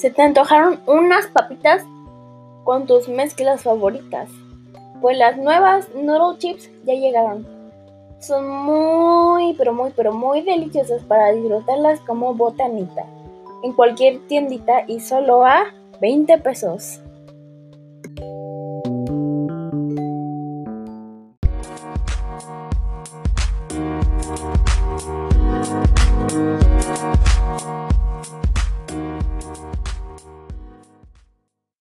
¿Se te antojaron unas papitas con tus mezclas favoritas? Pues las nuevas noodle chips ya llegaron. Son muy, pero muy, pero muy deliciosas para disfrutarlas como botanita en cualquier tiendita y solo a 20 pesos.